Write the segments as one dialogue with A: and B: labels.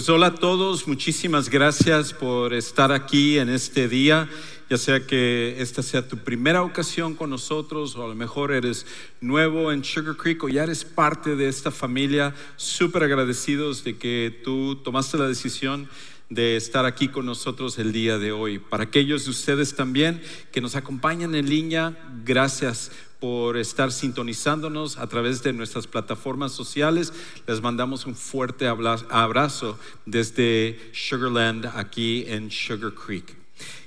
A: Pues hola a todos, muchísimas gracias por estar aquí en este día, ya sea que esta sea tu primera ocasión con nosotros o a lo mejor eres nuevo en Sugar Creek o ya eres parte de esta familia, súper agradecidos de que tú tomaste la decisión de estar aquí con nosotros el día de hoy. Para aquellos de ustedes también que nos acompañan en línea, gracias por estar sintonizándonos a través de nuestras plataformas sociales. Les mandamos un fuerte abrazo desde Sugarland aquí en Sugar Creek.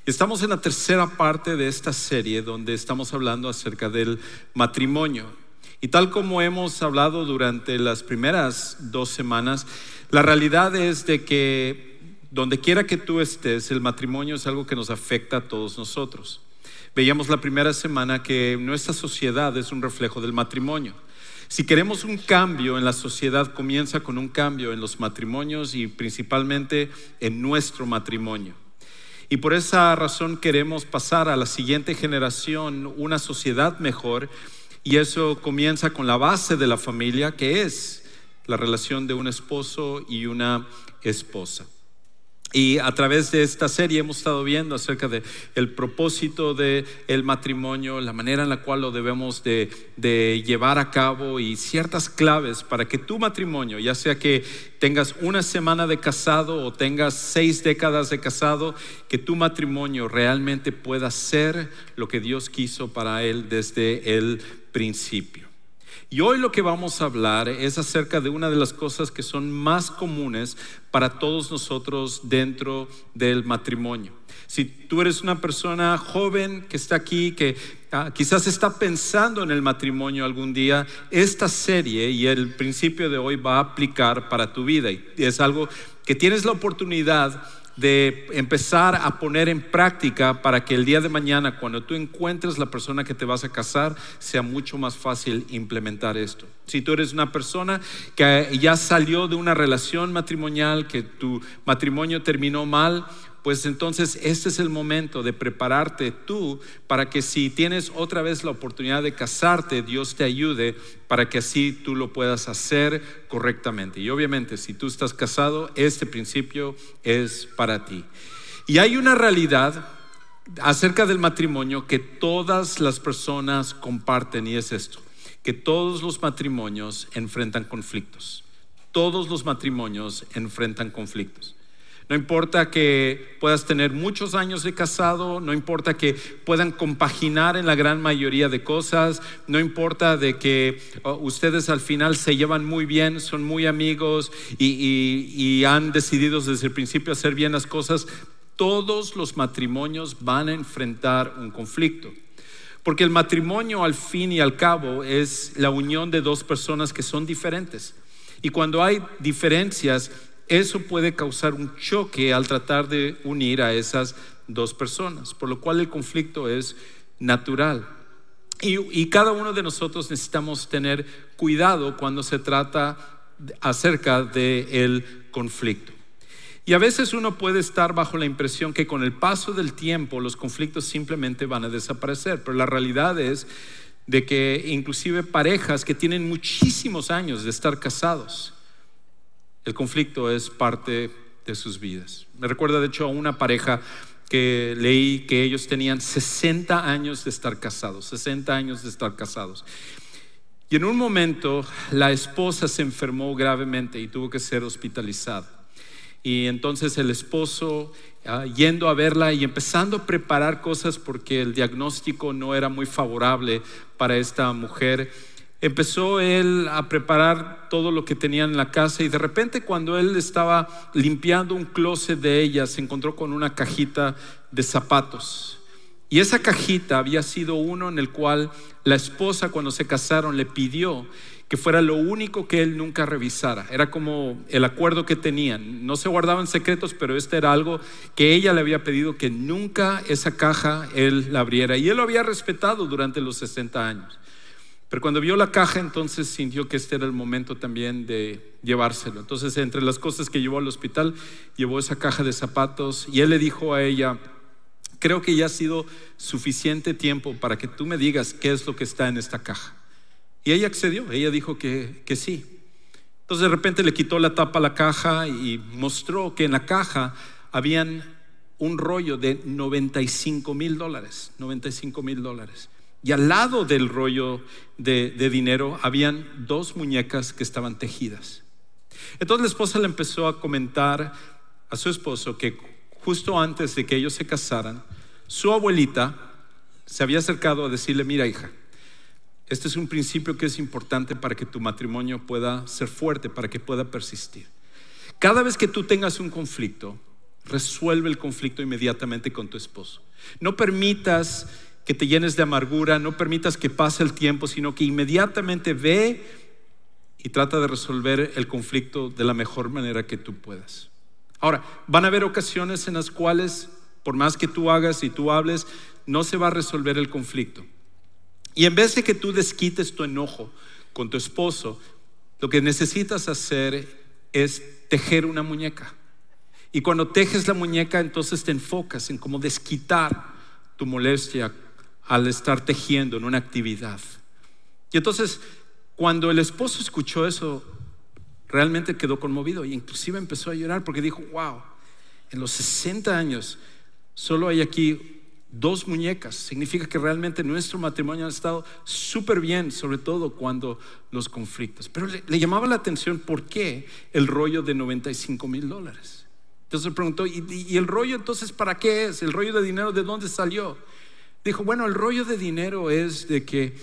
A: Estamos en la tercera parte de esta serie donde estamos hablando acerca del matrimonio. Y tal como hemos hablado durante las primeras dos semanas, la realidad es de que donde quiera que tú estés, el matrimonio es algo que nos afecta a todos nosotros. Veíamos la primera semana que nuestra sociedad es un reflejo del matrimonio. Si queremos un cambio en la sociedad, comienza con un cambio en los matrimonios y principalmente en nuestro matrimonio. Y por esa razón queremos pasar a la siguiente generación una sociedad mejor y eso comienza con la base de la familia, que es la relación de un esposo y una esposa. Y a través de esta serie hemos estado viendo acerca de el propósito del el matrimonio, la manera en la cual lo debemos de, de, llevar a cabo y ciertas claves para que tu matrimonio, ya sea que tengas una semana de casado o tengas seis décadas de casado, que tu matrimonio realmente pueda ser lo que Dios quiso para él desde el principio. Y hoy lo que vamos a hablar es acerca de una de las cosas que son más comunes para todos nosotros dentro del matrimonio. Si tú eres una persona joven que está aquí, que ah, quizás está pensando en el matrimonio algún día, esta serie y el principio de hoy va a aplicar para tu vida. Y es algo que tienes la oportunidad de empezar a poner en práctica para que el día de mañana, cuando tú encuentres la persona que te vas a casar, sea mucho más fácil implementar esto. Si tú eres una persona que ya salió de una relación matrimonial, que tu matrimonio terminó mal, pues entonces este es el momento de prepararte tú para que si tienes otra vez la oportunidad de casarte, Dios te ayude para que así tú lo puedas hacer correctamente. Y obviamente si tú estás casado, este principio es para ti. Y hay una realidad acerca del matrimonio que todas las personas comparten y es esto, que todos los matrimonios enfrentan conflictos. Todos los matrimonios enfrentan conflictos. No importa que puedas tener muchos años de casado, no importa que puedan compaginar en la gran mayoría de cosas, no importa de que ustedes al final se llevan muy bien, son muy amigos y, han decidido desde el principio hacer bien las cosas, todos los matrimonios van a enfrentar un conflicto. Porque el matrimonio al fin y al cabo es la unión de dos personas que son diferentes. Y cuando hay diferencias, eso puede causar un choque al tratar de unir a esas dos personas, por lo cual el conflicto es natural. Y, cada uno de nosotros necesitamos tener cuidado cuando se trata acerca del conflicto. Y a veces uno puede estar bajo la impresión que con el paso del tiempo los conflictos simplemente van a desaparecer, pero la realidad es de que inclusive parejas que tienen muchísimos años de estar casados, el conflicto es parte de sus vidas. Me recuerda de hecho a una pareja que leí que ellos tenían 60 años de estar casados, 60 años de estar casados. Y en un momento la esposa se enfermó gravemente y tuvo que ser hospitalizada. Y entonces el esposo, ah, yendo a verla y empezando a preparar cosas porque el diagnóstico no era muy favorable para esta mujer, empezó él a preparar todo lo que tenía en la casa y de repente cuando él estaba limpiando un closet de ella se encontró con una cajita de zapatos. Y esa cajita había sido uno en el cual la esposa cuando se casaron le pidió que fuera lo único que él nunca revisara. Era como el acuerdo que tenían. No se guardaban secretos, pero este era algo que ella le había pedido que nunca esa caja él la abriera. Y él lo había respetado durante los 60 años. Pero cuando vio la caja, entonces sintió que este era el momento también de llevárselo. Entonces, entre las cosas que llevó al hospital, llevó esa caja de zapatos y él le dijo a ella, creo que ya ha sido suficiente tiempo para que tú me digas qué es lo que está en esta caja. Y ella accedió, ella dijo que, que sí. Entonces de repente le quitó la tapa a la caja y mostró que en la caja habían un rollo de 95 mil dólares, 95 mil dólares. Y al lado del rollo de, dinero habían dos muñecas que estaban tejidas. Entonces la esposa le empezó a comentar a su esposo que justo antes de que ellos se casaran, su abuelita se había acercado a decirle, mira hija, este es un principio que es importante para que tu matrimonio pueda ser fuerte, para que pueda persistir. Cada vez que tú tengas un conflicto, resuelve el conflicto inmediatamente con tu esposo. No permitas que te llenes de amargura, no permitas que pase el tiempo, sino que inmediatamente ve y trata de resolver el conflicto de la mejor manera que tú puedas. Ahora, van a haber ocasiones en las cuales, por más que tú hagas y tú hables, no se va a resolver el conflicto. Y en vez de que tú desquites tu enojo con tu esposo, lo que necesitas hacer es tejer una muñeca. Y cuando tejes la muñeca, entonces te enfocas en cómo desquitar tu molestia al estar tejiendo en una actividad. Y entonces, cuando el esposo escuchó eso, realmente quedó conmovido e inclusive empezó a llorar porque dijo, wow, en los 60 años solo hay aquí dos muñecas. Significa que realmente nuestro matrimonio ha estado súper bien, sobre todo cuando los conflictos. Pero le, llamaba la atención por qué el rollo de 95 mil dólares. Entonces preguntó, ¿y, ¿y, el rollo entonces para qué es? ¿El rollo de dinero de dónde salió? Dijo, bueno, el rollo de dinero es de que,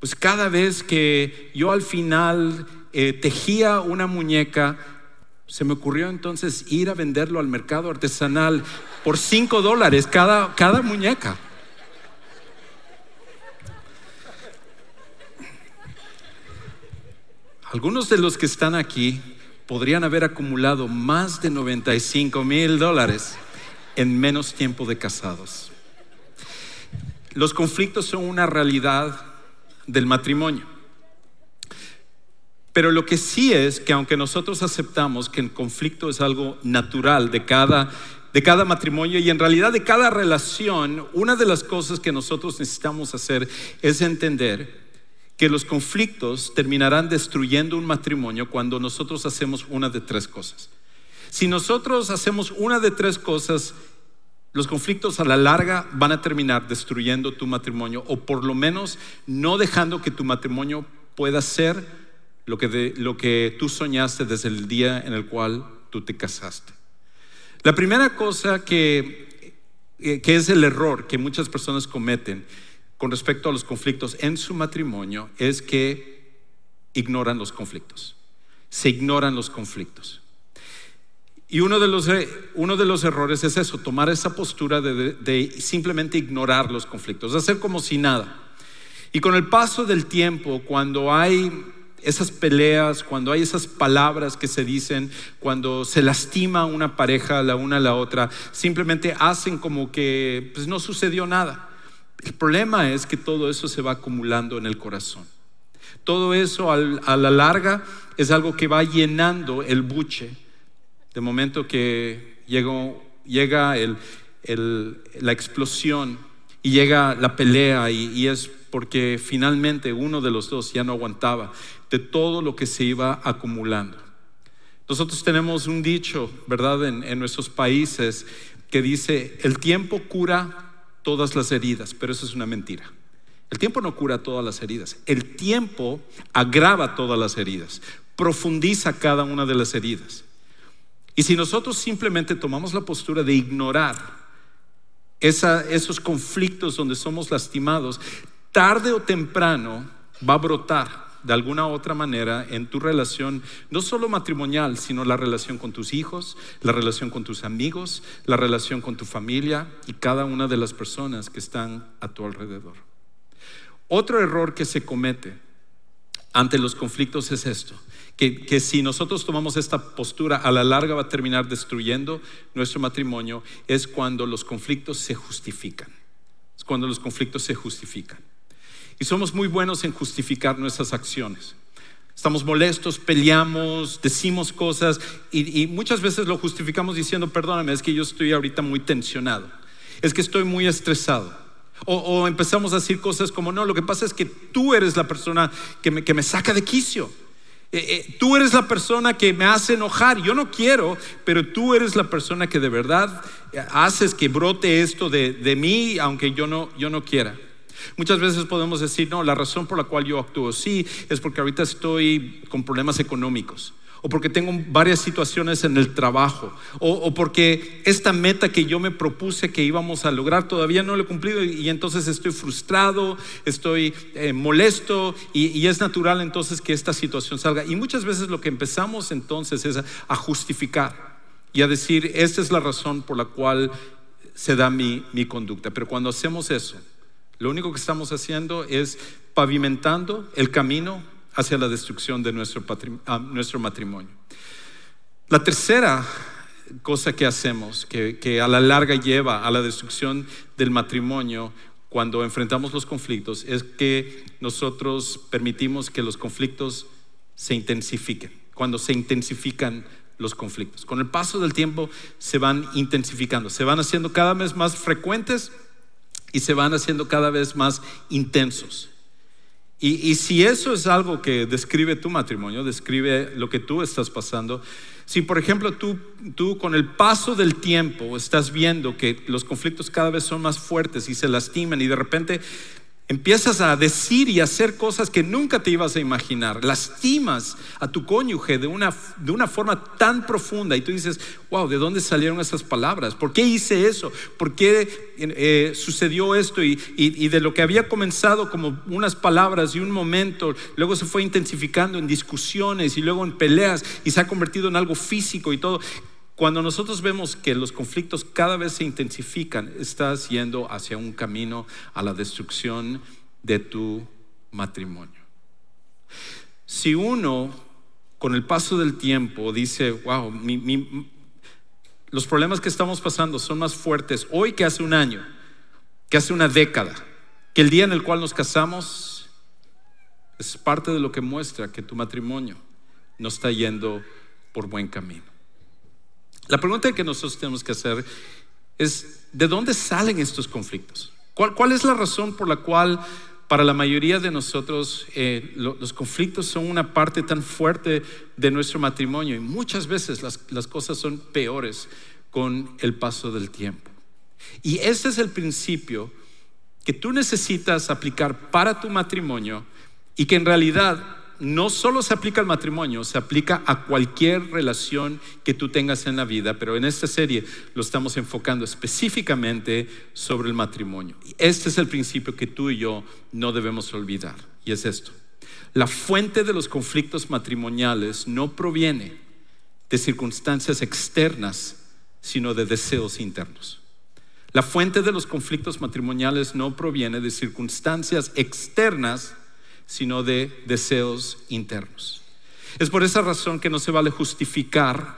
A: pues cada vez que yo al final eh, tejía una muñeca, se me ocurrió entonces ir a venderlo al mercado artesanal por 5 dólares cada, cada muñeca. Algunos de los que están aquí podrían haber acumulado más de 95 mil dólares en menos tiempo de casados. Los conflictos son una realidad del matrimonio. Pero lo que sí es que aunque nosotros aceptamos que el conflicto es algo natural de cada, de cada matrimonio y en realidad de cada relación, una de las cosas que nosotros necesitamos hacer es entender que los conflictos terminarán destruyendo un matrimonio cuando nosotros hacemos una de tres cosas. Si nosotros hacemos una de tres cosas, los conflictos a la larga van a terminar destruyendo tu matrimonio o por lo menos no dejando que tu matrimonio pueda ser lo que, lo que tú soñaste desde el día en el cual tú te casaste. La primera cosa que, eh, que es el error que muchas personas cometen con respecto a los conflictos en su matrimonio es que ignoran los conflictos. Se ignoran los conflictos. Y uno de los, eh, uno de los errores es eso, tomar esa postura de, simplemente ignorar los conflictos, de hacer como si nada. Y con el paso del tiempo, cuando hay esas peleas, cuando hay esas palabras que se dicen, cuando se lastima una pareja la una a la otra, simplemente hacen como que pues, no sucedió nada. El problema es que todo eso se va acumulando en el corazón. Todo eso a la larga es algo que va llenando el buche. De momento que llega la explosión y llega la pelea y, es porque finalmente uno de los dos ya no aguantaba de todo lo que se iba acumulando. Nosotros tenemos un dicho, ¿verdad?, en nuestros países que dice, el tiempo cura todas las heridas, pero eso es una mentira. El tiempo no cura todas las heridas. El tiempo agrava todas las heridas, profundiza cada una de las heridas. Y si nosotros simplemente tomamos la postura de ignorar esos conflictos donde somos lastimados, tarde o temprano va a brotar de alguna otra manera en tu relación, no solo matrimonial, sino la relación con tus hijos, la relación con tus amigos, la relación con tu familia y cada una de las personas que están a tu alrededor. Otro error que se comete ante los conflictos es esto, que, que, si nosotros tomamos esta postura, a la larga va a terminar destruyendo nuestro matrimonio, es cuando los conflictos se justifican. Es cuando los conflictos se justifican. Y somos muy buenos en justificar nuestras acciones. Estamos molestos, peleamos, decimos cosas y, y, muchas veces lo justificamos diciendo, perdóname, es que yo estoy ahorita muy tensionado, es que estoy muy estresado. O, o empezamos a decir cosas como, no, lo que pasa es que tú eres la persona que me, que me saca de quicio. Eh, eh, tú eres la persona que me hace enojar. Yo no quiero, pero tú eres la persona que de verdad eh, haces que brote esto de, de mí, aunque yo no, yo no quiera. Muchas veces podemos decir, no, la razón por la cual yo actúo sí es porque ahorita estoy con problemas económicos o porque tengo varias situaciones en el trabajo, o, porque esta meta que yo me propuse que íbamos a lograr todavía no lo he cumplido y, entonces estoy frustrado, estoy eh, molesto y, es natural entonces que esta situación salga. Y muchas veces lo que empezamos entonces es a, justificar y a decir, esta es la razón por la cual se da mi, mi conducta. Pero cuando hacemos eso, lo único que estamos haciendo es pavimentando el camino hacia la destrucción de nuestro, ah, nuestro matrimonio. La tercera cosa que hacemos, que, que, a la larga lleva a la destrucción del matrimonio cuando enfrentamos los conflictos, es que nosotros permitimos que los conflictos se intensifiquen, cuando se intensifican los conflictos. Con el paso del tiempo se van intensificando, se van haciendo cada vez más frecuentes y se van haciendo cada vez más intensos. Y, si eso es algo que describe tu matrimonio, describe lo que tú estás pasando, si por ejemplo tú, tú con el paso del tiempo estás viendo que los conflictos cada vez son más fuertes y se lastiman y de repente Empiezas a decir y hacer cosas que nunca te ibas a imaginar. Lastimas a tu cónyuge de una, de una forma tan profunda y tú dices, wow, ¿de dónde salieron esas palabras? ¿Por qué hice eso? ¿Por qué eh, sucedió esto? Y, y, de lo que había comenzado como unas palabras y un momento, luego se fue intensificando en discusiones y luego en peleas y se ha convertido en algo físico y todo. Cuando nosotros vemos que los conflictos cada vez se intensifican, estás yendo hacia un camino a la destrucción de tu matrimonio. Si uno, con el paso del tiempo, dice, wow, los problemas que estamos pasando son más fuertes hoy que hace un año, que hace una década, que el día en el cual nos casamos, es parte de lo que muestra que tu matrimonio no está yendo por buen camino. La pregunta que nosotros tenemos que hacer es, ¿de dónde salen estos conflictos? ¿Cuál, es la razón por la cual para la mayoría de nosotros eh, los conflictos son una parte tan fuerte de nuestro matrimonio y muchas veces las, las cosas son peores con el paso del tiempo? Y este es el principio que tú necesitas aplicar para tu matrimonio y que en realidad no solo se aplica al matrimonio, se aplica a cualquier relación que tú tengas en la vida, pero en esta serie lo estamos enfocando específicamente sobre el matrimonio. Este es el principio que tú y yo no debemos olvidar, y es esto. La fuente de los conflictos matrimoniales no proviene de circunstancias externas, sino de deseos internos. La fuente de los conflictos matrimoniales no proviene de circunstancias externas, sino de deseos internos. Es por esa razón que no se vale justificar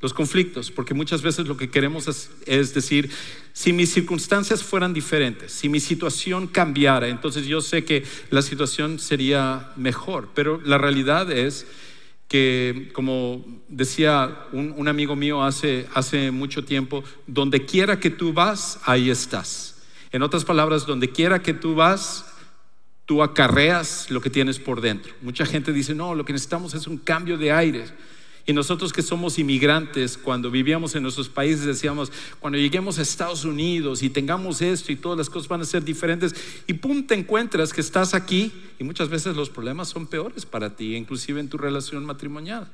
A: los conflictos, porque muchas veces lo que queremos es, decir, si mis circunstancias fueran diferentes, si mi situación cambiara, entonces yo sé que la situación sería mejor, pero la realidad es que, como decía un, un amigo mío hace, hace mucho tiempo, donde quiera que tú vas, ahí estás. En otras palabras, donde quiera que tú vas, tú acarreas lo que tienes por dentro. Mucha gente dice, no, lo que necesitamos es un cambio de aire. Y nosotros que somos inmigrantes, cuando vivíamos en nuestros países, decíamos, cuando lleguemos a Estados Unidos y tengamos esto y todas las cosas van a ser diferentes, y pum, te encuentras que estás aquí y muchas veces los problemas son peores para ti, inclusive en tu relación matrimonial.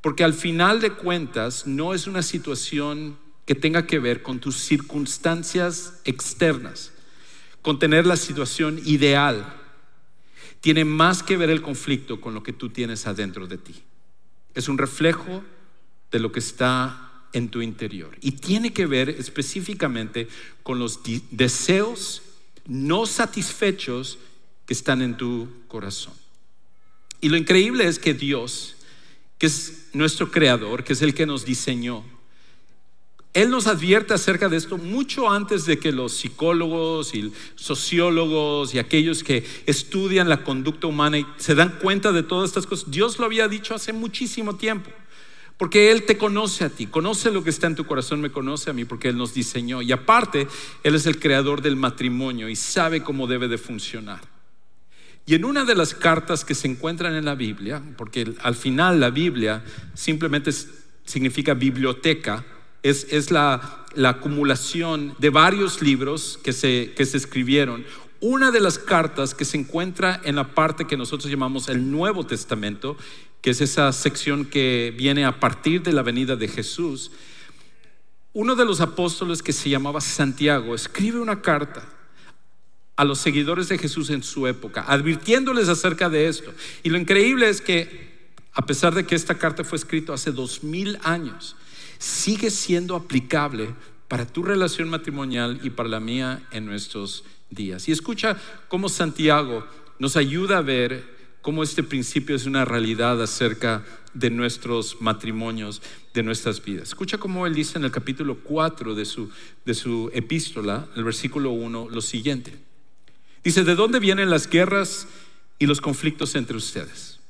A: Porque al final de cuentas no es una situación que tenga que ver con tus circunstancias externas con tener la situación ideal. Tiene más que ver el conflicto con lo que tú tienes adentro de ti. Es un reflejo de lo que está en tu interior. Y tiene que ver específicamente con los deseos no satisfechos que están en tu corazón. Y lo increíble es que Dios, que es nuestro creador, que es el que nos diseñó, él nos advierte acerca de esto mucho antes de que los psicólogos y sociólogos y aquellos que estudian la conducta humana y se dan cuenta de todas estas cosas. Dios lo había dicho hace muchísimo tiempo. Porque Él te conoce a ti, conoce lo que está en tu corazón, me conoce a mí porque Él nos diseñó. Y aparte, Él es el creador del matrimonio y sabe cómo debe de funcionar. Y en una de las cartas que se encuentran en la Biblia, porque al final la Biblia simplemente significa biblioteca, es, la, acumulación de varios libros que se, que se escribieron. Una de las cartas que se encuentra en la parte que nosotros llamamos el Nuevo Testamento, que es esa sección que viene a partir de la venida de Jesús, uno de los apóstoles que se llamaba Santiago escribe una carta a los seguidores de Jesús en su época, advirtiéndoles acerca de esto. Y lo increíble es que, a pesar de que esta carta fue escrita hace dos mil años, sigue siendo aplicable para tu relación matrimonial y para la mía en nuestros días. Y escucha cómo Santiago nos ayuda a ver cómo este principio es una realidad acerca de nuestros matrimonios, de nuestras vidas. Escucha cómo él dice en el capítulo 4 de su, de su epístola, el versículo 1, lo siguiente. Dice, ¿de dónde vienen las guerras y los conflictos entre ustedes?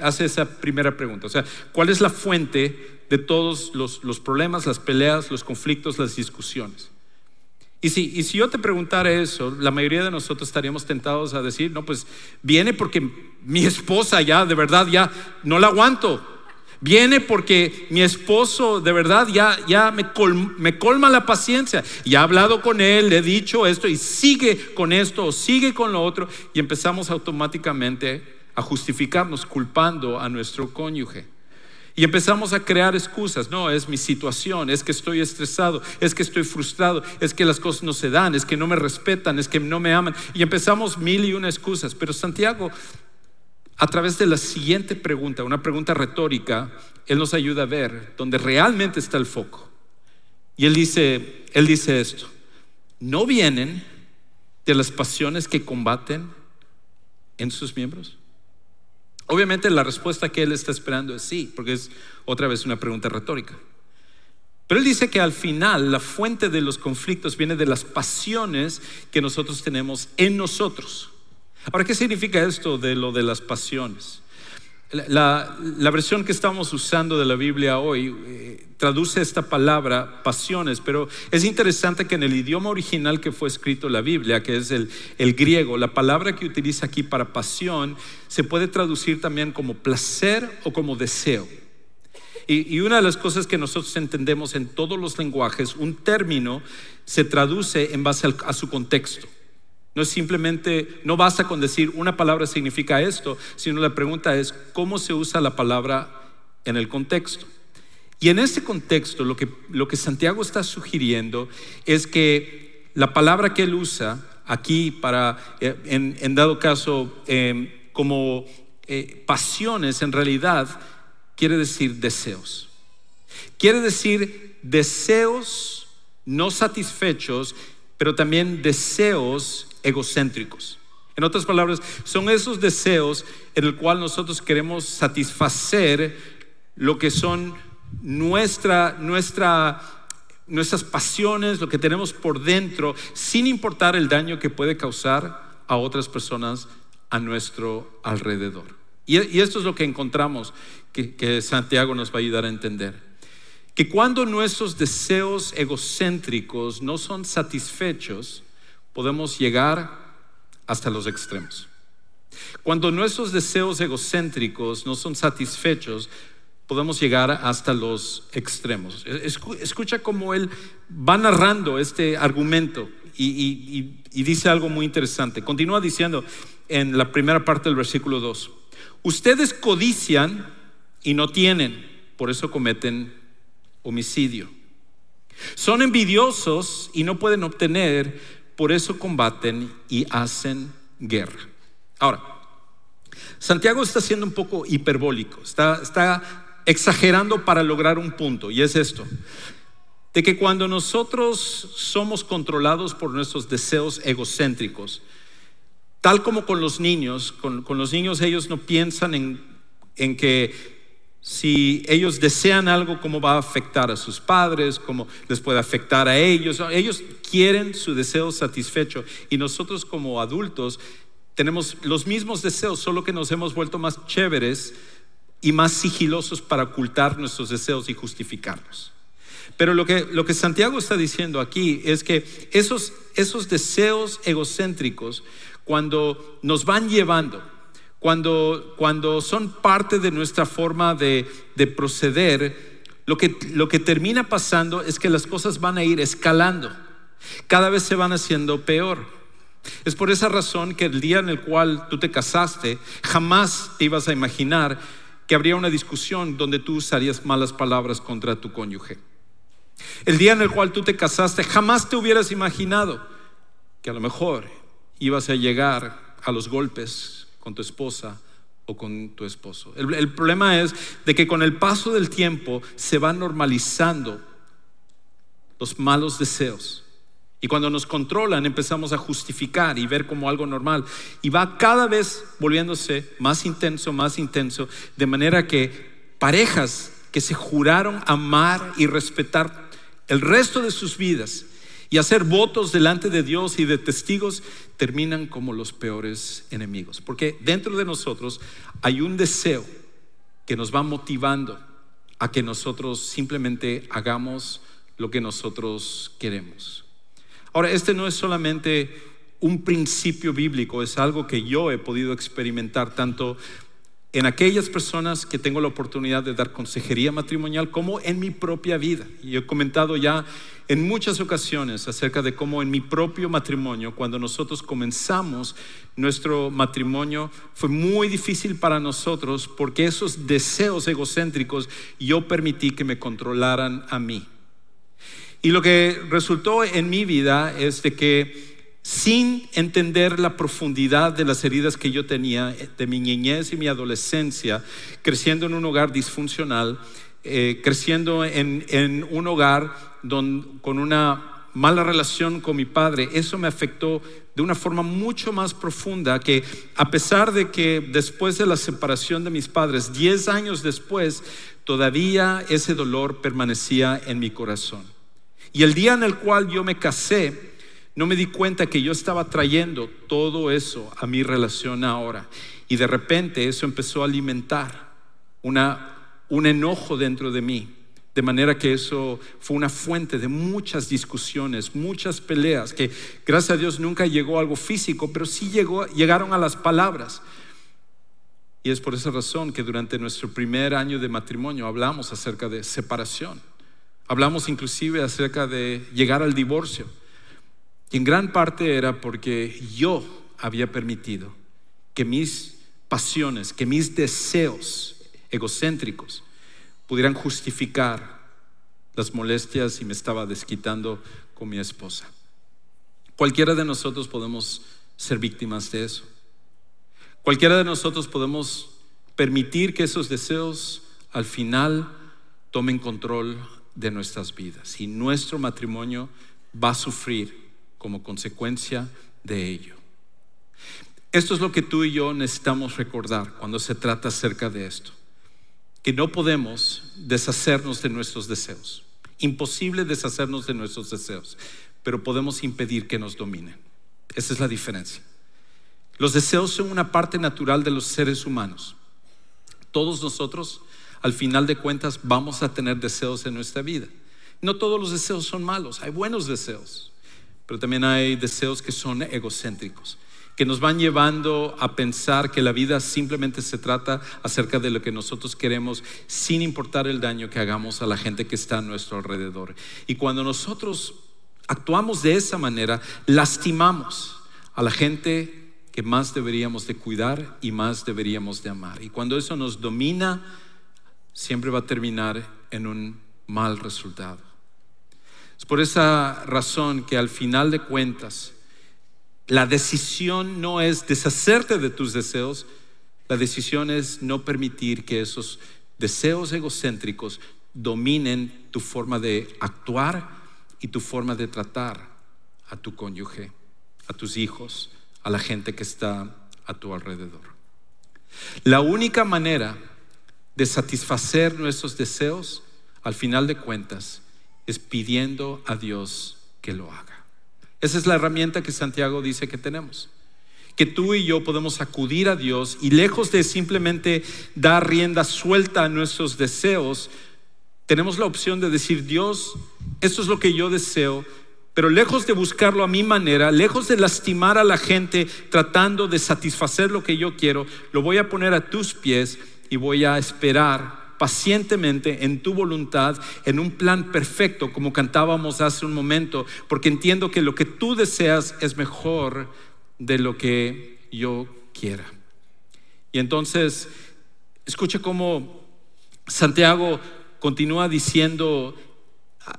A: Hace esa primera pregunta. O sea, ¿cuál es la fuente de todos los, los problemas, las peleas, los conflictos, las discusiones? Y si, y si yo te preguntara eso, la mayoría de nosotros estaríamos tentados a decir, no, pues viene porque mi esposa ya, de verdad, ya no la aguanto. Viene porque mi esposo de verdad ya, ya me, me colma la paciencia. Y ha hablado con él, le he dicho esto y sigue con esto o sigue con lo otro. Y empezamos automáticamente a justificarnos culpando a nuestro cónyuge. Y empezamos a crear excusas. No, es mi situación, es que estoy estresado, es que estoy frustrado, es que las cosas no se dan, es que no me respetan, es que no me aman. Y empezamos mil y una excusas. Pero Santiago, a través de la siguiente pregunta, una pregunta retórica, él nos ayuda a ver dónde realmente está el foco. Y él dice, él dice esto, ¿no vienen de las pasiones que combaten en sus miembros? Obviamente la respuesta que él está esperando es sí, porque es otra vez una pregunta retórica. Pero él dice que al final la fuente de los conflictos viene de las pasiones que nosotros tenemos en nosotros. Ahora, ¿qué significa esto de lo de las pasiones? La, versión que estamos usando de la Biblia hoy eh, traduce esta palabra pasiones, pero es interesante que en el idioma original que fue escrito la Biblia, que es el, griego, la palabra que utiliza aquí para pasión se puede traducir también como placer o como deseo. Y, una de las cosas que nosotros entendemos en todos los lenguajes, un término se traduce en base a su contexto. No es simplemente, no basta con decir una palabra significa esto, sino la pregunta es cómo se usa la palabra en el contexto. Y en ese contexto lo que, lo que Santiago está sugiriendo es que la palabra que él usa aquí para, eh, en, dado caso, em, como eh, pasiones, en realidad quiere decir deseos. Quiere decir deseos no satisfechos, pero también deseos egocéntricos. En otras palabras, son esos deseos en el cual nosotros queremos satisfacer lo que son nuestra, nuestra, nuestras pasiones, lo que tenemos por dentro, sin importar el daño que puede causar a otras personas a nuestro alrededor. Y, esto es lo que encontramos que Santiago nos va a ayudar a entender. Que cuando nuestros deseos egocéntricos no son satisfechos, podemos llegar hasta los extremos. Cuando nuestros deseos egocéntricos no son satisfechos, podemos llegar hasta los extremos. Escucha cómo él va narrando este argumento y, dice algo muy interesante. Continúa diciendo en la primera parte del versículo 2, ustedes codician y no tienen, por eso cometen homicidio. Son envidiosos y no pueden obtener, por eso combaten y hacen guerra. Ahora, Santiago está siendo un poco hiperbólico, está, exagerando para lograr un punto, y es esto, de que cuando nosotros somos controlados por nuestros deseos egocéntricos, tal como con los niños, con, los niños ellos no piensan en, en que si ellos desean algo, cómo va a afectar a sus padres, cómo les puede afectar a ellos. Ellos quieren su deseo satisfecho y nosotros como adultos tenemos los mismos deseos, solo que nos hemos vuelto más chéveres y más sigilosos para ocultar nuestros deseos y justificarlos. Pero lo que, lo que Santiago está diciendo aquí es que esos, esos deseos egocéntricos cuando nos van llevando, cuando, cuando son parte de nuestra forma de, de proceder, lo que, lo que termina pasando es que las cosas van a ir escalando, cada vez se van haciendo peor. Es por esa razón que el día en el cual tú te casaste, jamás te ibas a imaginar que habría una discusión donde tú usarías malas palabras contra tu cónyuge. El día en el cual tú te casaste, jamás te hubieras imaginado que a lo mejor ibas a llegar a los golpes con tu esposa o con tu esposo. El, problema es de que con el paso del tiempo se van normalizando los malos deseos. Y cuando nos controlan empezamos a justificar y ver como algo normal. Y va cada vez volviéndose más intenso, más intenso, de manera que parejas que se juraron amar y respetar el resto de sus vidas y hacer votos delante de Dios y de testigos terminan como los peores enemigos. Porque dentro de nosotros hay un deseo que nos va motivando a que nosotros simplemente hagamos lo que nosotros queremos. Ahora, este no es solamente un principio bíblico, es algo que yo he podido experimentar tanto en aquellas personas que tengo la oportunidad de dar consejería matrimonial como en mi propia vida. Y he comentado ya en muchas ocasiones acerca de cómo en mi propio matrimonio, cuando nosotros comenzamos nuestro matrimonio, fue muy difícil para nosotros porque esos deseos egocéntricos yo permití que me controlaran a mí. Y lo que resultó en mi vida es de que sin entender la profundidad de las heridas que yo tenía de mi niñez y mi adolescencia, creciendo en un hogar disfuncional, eh, creciendo en, un hogar con una mala relación con mi padre, eso me afectó de una forma mucho más profunda que a pesar de que después de la separación de mis padres, 10 años después, todavía ese dolor permanecía en mi corazón. Y el día en el cual yo me casé, no me di cuenta que yo estaba trayendo todo eso a mi relación ahora. Y de repente eso empezó a alimentar una, un enojo dentro de mí. De manera que eso fue una fuente de muchas discusiones, muchas peleas, que gracias a Dios nunca llegó a algo físico, pero sí llegó, llegaron a las palabras. Y es por esa razón que durante nuestro primer año de matrimonio hablamos acerca de separación. Hablamos inclusive acerca de llegar al divorcio. En gran parte era porque yo había permitido que mis pasiones, que mis deseos egocéntricos pudieran justificar las molestias y me estaba desquitando con mi esposa. Cualquiera de nosotros podemos ser víctimas de eso. Cualquiera de nosotros podemos permitir que esos deseos al final tomen control de nuestras vidas y nuestro matrimonio va a sufrir como consecuencia de ello. Esto es lo que tú y yo necesitamos recordar cuando se trata acerca de esto, que no podemos deshacernos de nuestros deseos, imposible deshacernos de nuestros deseos, pero podemos impedir que nos dominen. Esa es la diferencia. Los deseos son una parte natural de los seres humanos. Todos nosotros al final de cuentas vamos a tener deseos en nuestra vida. No todos los deseos son malos, hay buenos deseos, pero también hay deseos que son egocéntricos, que nos van llevando a pensar que la vida simplemente se trata acerca de lo que nosotros queremos sin importar el daño que hagamos a la gente que está a nuestro alrededor. Y cuando nosotros actuamos de esa manera, lastimamos a la gente que más deberíamos de cuidar y más deberíamos de amar. Y cuando eso nos domina, siempre va a terminar en un mal resultado. Por esa razón que al final de cuentas, la decisión no es deshacerte de tus deseos, la decisión es no permitir que esos deseos egocéntricos dominen tu forma de actuar y tu forma de tratar a tu cónyuge, a tus hijos, a la gente que está a tu alrededor. La única manera de satisfacer nuestros deseos, al final de cuentas, es pidiendo a Dios que lo haga. Esa es la herramienta que Santiago dice que tenemos. Que tú y yo podemos acudir a Dios y lejos de simplemente dar rienda suelta a nuestros deseos, tenemos la opción de decir, Dios, esto es lo que yo deseo, Pero lejos de buscarlo a mi manera, lejos de lastimar a la gente tratando de satisfacer lo que yo quiero, lo voy a poner a tus pies y voy a esperar pacientemente en tu voluntad, en un plan perfecto, como cantábamos hace un momento, porque entiendo que lo que tú deseas es mejor de lo que yo quiera. Y entonces, escucha cómo Santiago continúa diciendo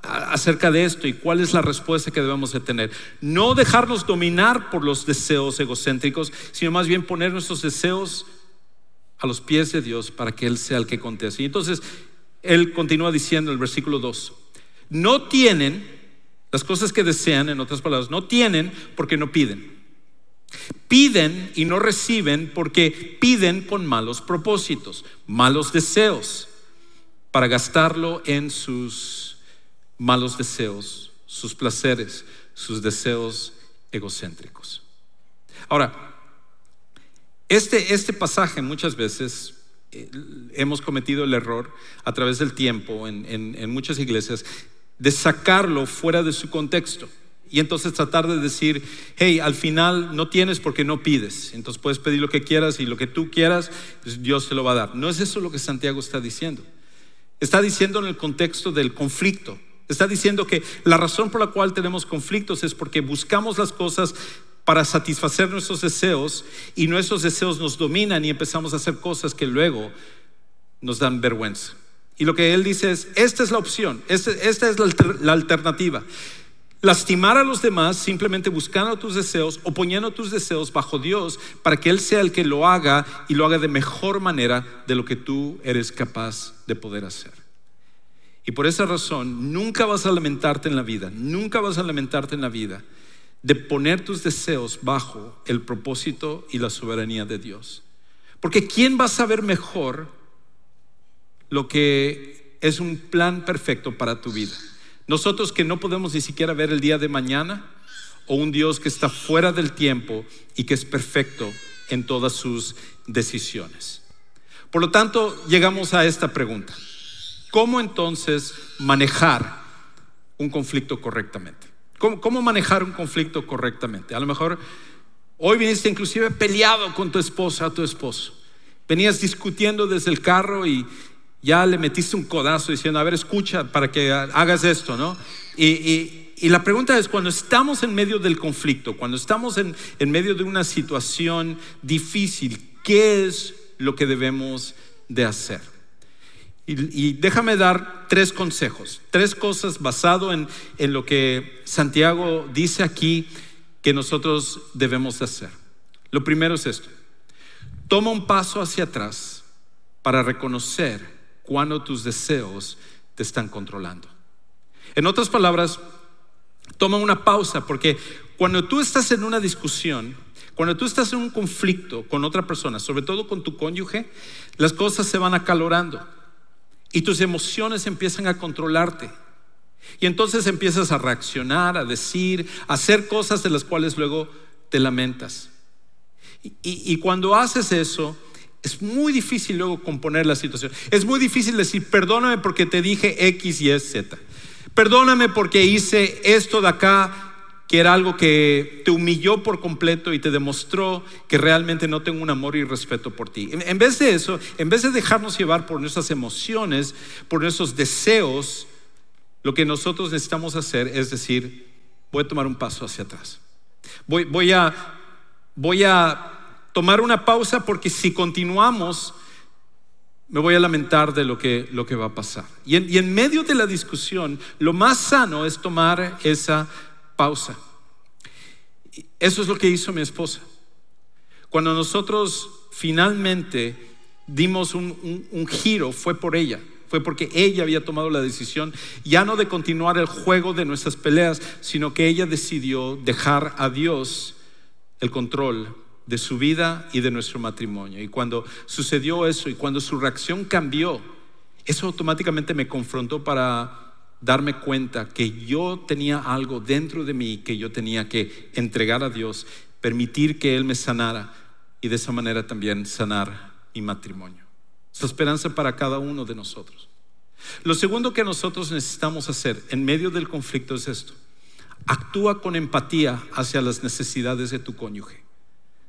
A: acerca de esto y cuál es la respuesta que debemos de tener. No dejarnos dominar por los deseos egocéntricos, sino más bien poner nuestros deseos a los pies de Dios para que Él sea el que conteste. Y entonces, Él continúa diciendo en el versículo 2, no tienen las cosas que desean, en otras palabras, no tienen porque no piden. Piden y no reciben porque piden con malos propósitos, malos deseos, para gastarlo en sus malos deseos, sus placeres, sus deseos egocéntricos. Ahora, este, este pasaje muchas veces eh, hemos cometido el error a través del tiempo en, en muchas iglesias de sacarlo fuera de su contexto. Y entonces tratar de decir, hey, al final no tienes porque no pides. Entonces puedes pedir lo que quieras y lo que tú quieras, pues Dios te lo va a dar. No es eso lo que Santiago está diciendo. Está diciendo en el contexto del conflicto. Está diciendo que la razón por la cual tenemos conflictos es porque buscamos las cosas para satisfacer nuestros deseos y nuestros deseos nos dominan y empezamos a hacer cosas que luego nos dan vergüenza. Y lo que él dice es, esta es la opción, esta, esta es la, alternativa. Lastimar a los demás simplemente buscando tus deseos o poniendo tus deseos bajo Dios para que Él sea el que lo haga y lo haga de mejor manera de lo que tú eres capaz de poder hacer. Y por esa razón, nunca vas a lamentarte en la vida, nunca vas a lamentarte en la vida de poner tus deseos bajo el propósito y la soberanía de Dios. Porque ¿quién va a saber mejor lo que es un plan perfecto para tu vida? Nosotros que no podemos ni siquiera ver el día de mañana o un Dios que está fuera del tiempo y que es perfecto en todas sus decisiones. Por lo tanto, llegamos a esta pregunta. ¿Cómo entonces manejar un conflicto correctamente? ¿Cómo, manejar un conflicto correctamente? A lo mejor hoy viniste inclusive peleado con tu esposa, tu esposo. Venías discutiendo desde el carro y ya le metiste un codazo diciendo, a ver, escucha para que hagas esto, ¿no? Y, la pregunta es, cuando estamos en medio del conflicto, cuando estamos en, en medio de una situación difícil, ¿qué es lo que debemos de hacer? Y, déjame dar tres consejos, tres cosas basado en, en lo que Santiago dice aquí que nosotros debemos hacer. Lo primero es esto. Toma un paso hacia atrás para reconocer cuando tus deseos te están controlando. En otras palabras, toma una pausa porque cuando tú estás en una discusión, cuando tú estás en un conflicto con otra persona, sobre todo con tu cónyuge, las cosas se van acalorando y tus emociones empiezan a controlarte. Y entonces empiezas a reaccionar, a decir, a hacer cosas de las cuales luego te lamentas. Y, cuando haces eso, es muy difícil luego componer la situación. Es muy difícil decir, perdóname porque te dije X, Y, Z. Perdóname porque hice esto de acá que era algo que te humilló por completo y te demostró que realmente no tengo un amor y respeto por ti. En, vez de eso, en vez de dejarnos llevar por nuestras emociones, por nuestros deseos, lo que nosotros necesitamos hacer es decir, voy a tomar un paso hacia atrás. Voy, voy, a, voy a tomar una pausa porque si continuamos, me voy a lamentar de lo que, lo que va a pasar. Y en, y en medio de la discusión, lo más sano es tomar esa pausa. Eso es lo que hizo mi esposa. Cuando nosotros finalmente dimos un, giro, fue por ella. Fue porque ella había tomado la decisión ya no de continuar el juego de nuestras peleas, sino que ella decidió dejar a Dios el control de su vida y de nuestro matrimonio. Y cuando sucedió eso y cuando su reacción cambió, eso automáticamente me confrontó para darme cuenta que yo tenía algo dentro de mí que yo tenía que entregar a Dios, permitir que Él me sanara y de esa manera también sanar mi matrimonio. Es esperanza para cada uno de nosotros. Lo segundo que nosotros necesitamos hacer en medio del conflicto es esto. actúa con empatía hacia las necesidades de tu cónyuge.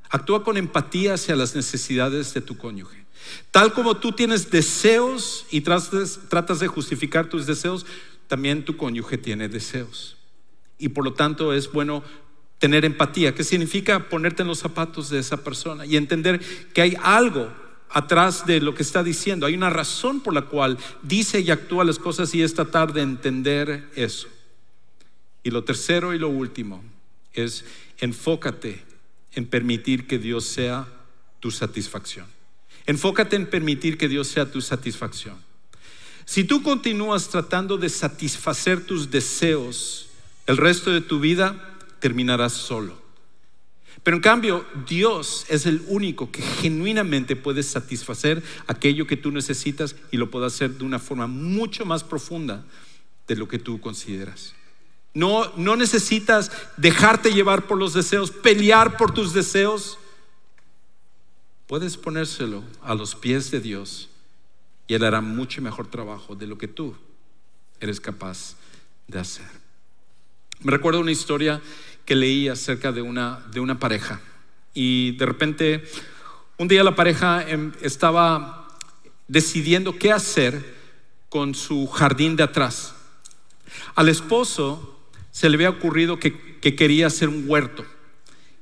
A: Actúa con empatía hacia las necesidades de tu cónyuge. Tal como tú tienes deseos y tratas, de justificar tus deseos, también tu cónyuge tiene deseos. Y por lo tanto es bueno tener empatía, que significa ponerte en los zapatos de esa persona y entender que hay algo atrás de lo que está diciendo, hay una razón por la cual dice y actúa las cosas y es tratar de entender eso. Y lo tercero y lo último es enfócate en permitir que Dios sea tu satisfacción. Enfócate en permitir que Dios sea tu satisfacción. Si tú continúas tratando de satisfacer tus deseos el resto de tu vida, terminarás solo. Pero en cambio, Dios es el único que genuinamente puede satisfacer aquello que tú necesitas y lo puede hacer de una forma mucho más profunda de lo que tú consideras. No, no necesitas dejarte llevar por los deseos, pelear por tus deseos. Puedes ponérselo a los pies de Dios y Él hará mucho mejor trabajo de lo que tú eres capaz de hacer. Me recuerdo una historia que leí acerca de una, de una pareja y de repente un día la pareja em, estaba decidiendo qué hacer con su jardín de atrás. Al esposo se le había ocurrido que, quería hacer un huerto.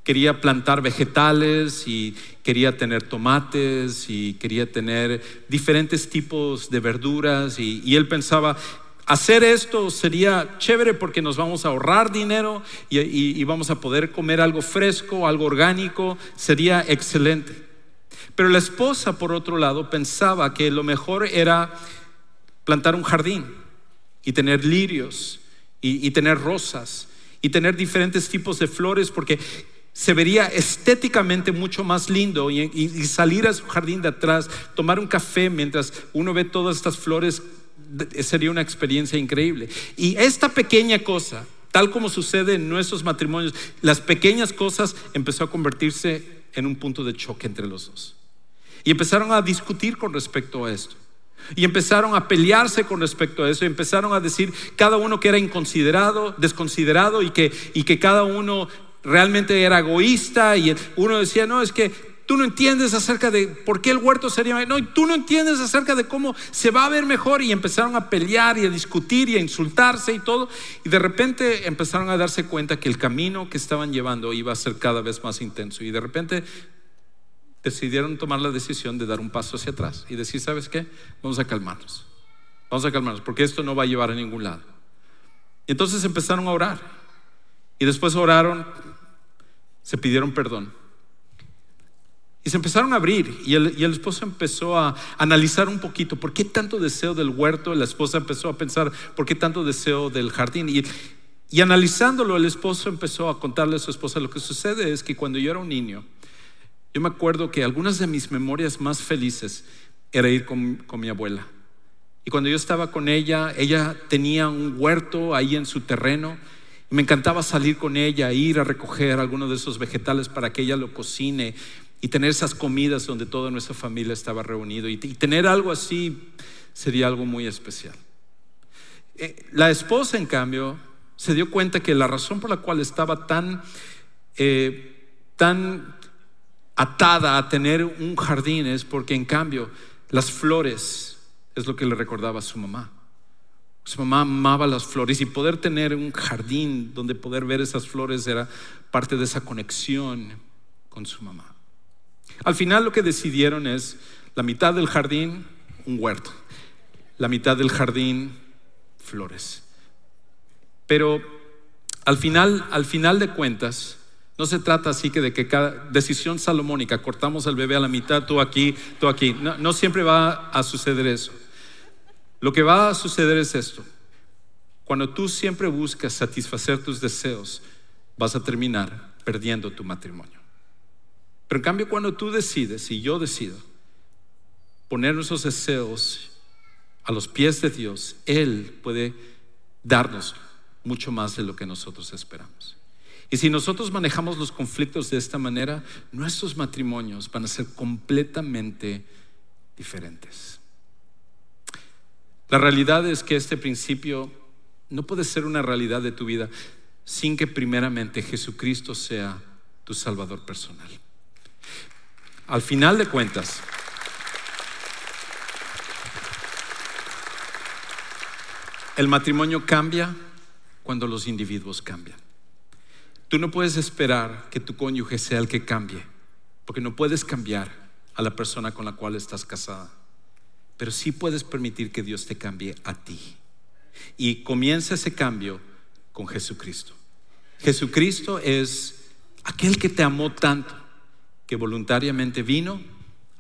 A: Quería plantar vegetales y quería tener tomates y quería tener diferentes tipos de verduras y, él pensaba, hacer esto sería chévere porque nos vamos a ahorrar dinero y, y, vamos a poder comer algo fresco, algo orgánico, sería excelente. Pero la esposa, por otro lado, pensaba que lo mejor era plantar un jardín y tener lirios y, tener rosas y tener diferentes tipos de flores porque se vería estéticamente mucho más lindo y, salir a su jardín de atrás, tomar un café mientras uno ve todas estas flores, sería una experiencia increíble. Y esta pequeña cosa, tal como sucede en nuestros matrimonios, las pequeñas cosas empezó a convertirse en un punto de choque entre los dos. Y empezaron a discutir con respecto a esto. Y empezaron a pelearse con respecto a eso. Y empezaron a decir cada uno que era inconsiderado, desconsiderado y que, y que cada uno realmente era egoísta. Y uno decía, no, es que tú no entiendes acerca de por qué el huerto sería no, y tú no entiendes acerca de cómo se va a ver mejor y empezaron a pelear y a discutir y a insultarse y todo y de repente empezaron a darse cuenta que el camino que estaban llevando iba a ser cada vez más intenso y de repente decidieron tomar la decisión de dar un paso hacia atrás y decir, ¿sabes qué? Vamos a calmarnos. Vamos a calmarnos, porque esto no va a llevar a ningún lado. Y entonces empezaron a orar. Y después oraron, se pidieron perdón. Y se empezaron a abrir y el, y el, esposo empezó a analizar un poquito por qué tanto deseo del huerto, la esposa empezó a pensar por qué tanto deseo del jardín. Y, y analizándolo, el esposo empezó a contarle a su esposa, lo que sucede es que cuando yo era un niño, yo me acuerdo que algunas de mis memorias más felices era ir con, mi abuela. Y cuando yo estaba con ella, ella tenía un huerto ahí en su terreno. Me encantaba salir con ella, ir a recoger algunos de esos vegetales para que ella lo cocine y tener esas comidas donde toda nuestra familia estaba reunido. Y, tener algo así sería algo muy especial. Eh, la esposa, en cambio, se dio cuenta que la razón por la cual estaba tan, eh, tan atada a tener un jardín es porque en cambio las flores es lo que le recordaba a su mamá. Su mamá amaba las flores y poder tener un jardín donde poder ver esas flores era parte de esa conexión con su mamá. Al final lo que decidieron es la mitad del jardín, un huerto, la mitad del jardín, flores. Pero al final, al final de cuentas, no se trata así que de que cada decisión salomónica, cortamos al bebé a la mitad, tú aquí, tú aquí. No, no siempre va a suceder eso. Lo que va a suceder es esto. Cuando tú siempre buscas satisfacer tus deseos, vas a terminar perdiendo tu matrimonio. Pero en cambio, cuando tú decides, y yo decido, poner nuestros deseos a los pies de Dios, Él puede darnos mucho más de lo que nosotros esperamos. Y si nosotros manejamos los conflictos de esta manera, nuestros matrimonios van a ser completamente diferentes. La realidad es que este principio no puede ser una realidad de tu vida. sin que primeramente Jesucristo sea tu Salvador personal. Al final de cuentas, el matrimonio cambia cuando los individuos cambian. Tú no puedes esperar que tu cónyuge sea el que cambie, porque no puedes cambiar a la persona con la cual estás casada, pero sí puedes permitir que Dios te cambie a ti. Y comienza ese cambio con Jesucristo. Jesucristo es aquel que te amó tanto, que voluntariamente vino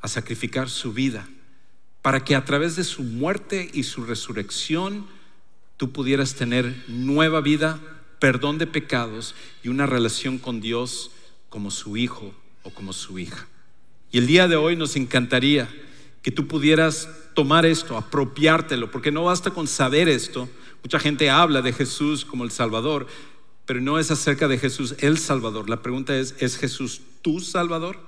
A: a sacrificar su vida para que a través de su muerte y su resurrección tú pudieras tener nueva vida, perdón de pecados y una relación con Dios como su hijo o como su hija. Y el día de hoy nos encantaría que tú pudieras tomar esto, apropiártelo, porque no basta con saber esto. Mucha gente habla de Jesús como el Salvador, pero no es acerca de Jesús el Salvador. La pregunta es, ¿es Jesús tu Salvador?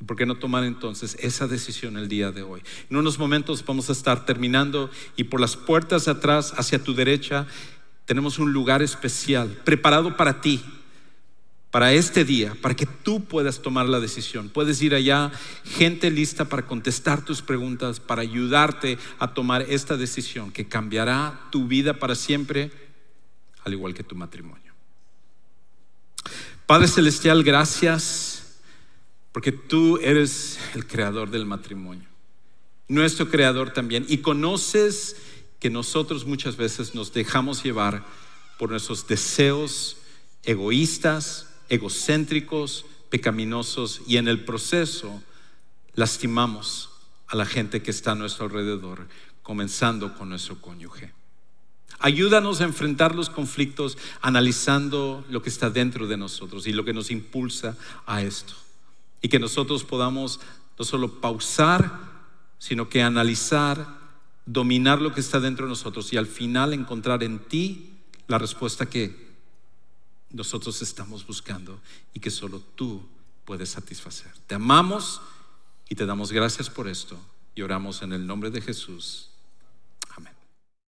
A: ¿Y por qué no tomar entonces esa decisión el día de hoy? En unos momentos vamos a estar terminando y por las puertas de atrás, hacia tu derecha, tenemos un lugar especial preparado para ti, para este día, para que tú puedas tomar la decisión. Puedes ir allá, gente lista para contestar tus preguntas, para ayudarte a tomar esta decisión que cambiará tu vida para siempre, al igual que tu matrimonio. Padre Celestial, gracias porque tú eres el creador del matrimonio, nuestro creador también, y conoces que nosotros muchas veces nos dejamos llevar por nuestros deseos egoístas, egocéntricos, pecaminosos, y en el proceso lastimamos a la gente que está a nuestro alrededor, comenzando con nuestro cónyuge. Ayúdanos a enfrentar los conflictos analizando lo que está dentro de nosotros y lo que nos impulsa a esto. Y que nosotros podamos no solo pausar, sino que analizar, dominar lo que está dentro de nosotros y al final encontrar en ti la respuesta que nosotros estamos buscando y que solo tú puedes satisfacer. Te amamos y te damos gracias por esto y oramos en el nombre de Jesús.